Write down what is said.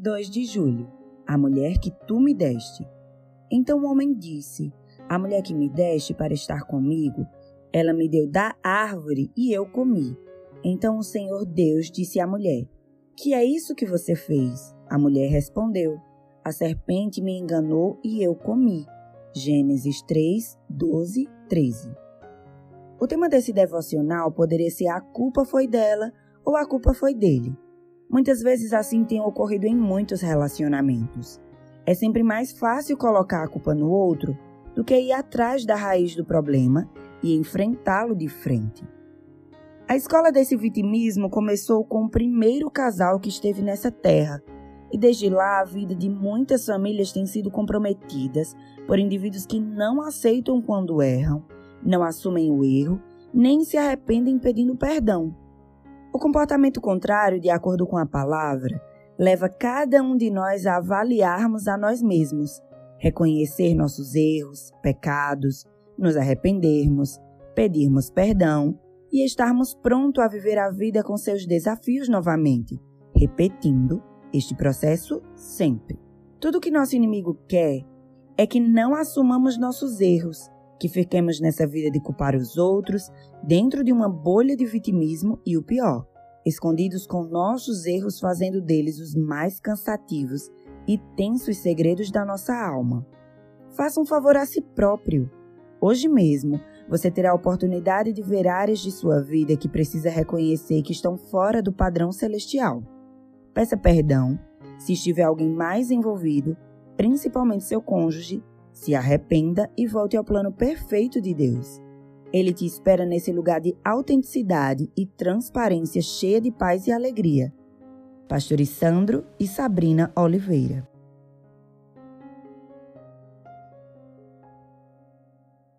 2 de julho. A mulher que tu me deste. Então o homem disse: A mulher que me deste para estar comigo, ela me deu da árvore e eu comi. Então o Senhor Deus disse à mulher: Que é isso que você fez? A mulher respondeu: A serpente me enganou e eu comi. Gênesis 3, 12, 13. O tema desse devocional poderia ser A culpa foi dela ou A culpa foi dele. Muitas vezes assim tem ocorrido em muitos relacionamentos. É sempre mais fácil colocar a culpa no outro do que ir atrás da raiz do problema e enfrentá-lo de frente. A escola desse vitimismo começou com o primeiro casal que esteve nessa terra, e desde lá a vida de muitas famílias tem sido comprometidas por indivíduos que não aceitam quando erram, não assumem o erro, nem se arrependem pedindo perdão. O comportamento contrário, de acordo com a palavra, leva cada um de nós a avaliarmos a nós mesmos, reconhecer nossos erros, pecados, nos arrependermos, pedirmos perdão e estarmos prontos a viver a vida com seus desafios novamente, repetindo este processo sempre. Tudo que nosso inimigo quer é que não assumamos nossos erros, que fiquemos nessa vida de culpar os outros, dentro de uma bolha de vitimismo e o pior, escondidos com nossos erros, fazendo deles os mais cansativos e tensos segredos da nossa alma. Faça um favor a si próprio. Hoje mesmo, você terá a oportunidade de ver áreas de sua vida que precisa reconhecer que estão fora do padrão celestial. Peça perdão se estiver alguém mais envolvido, principalmente seu cônjuge, se arrependa e volte ao plano perfeito de Deus. Ele te espera nesse lugar de autenticidade e transparência cheia de paz e alegria. Pastores Sandro e Sabrina Oliveira.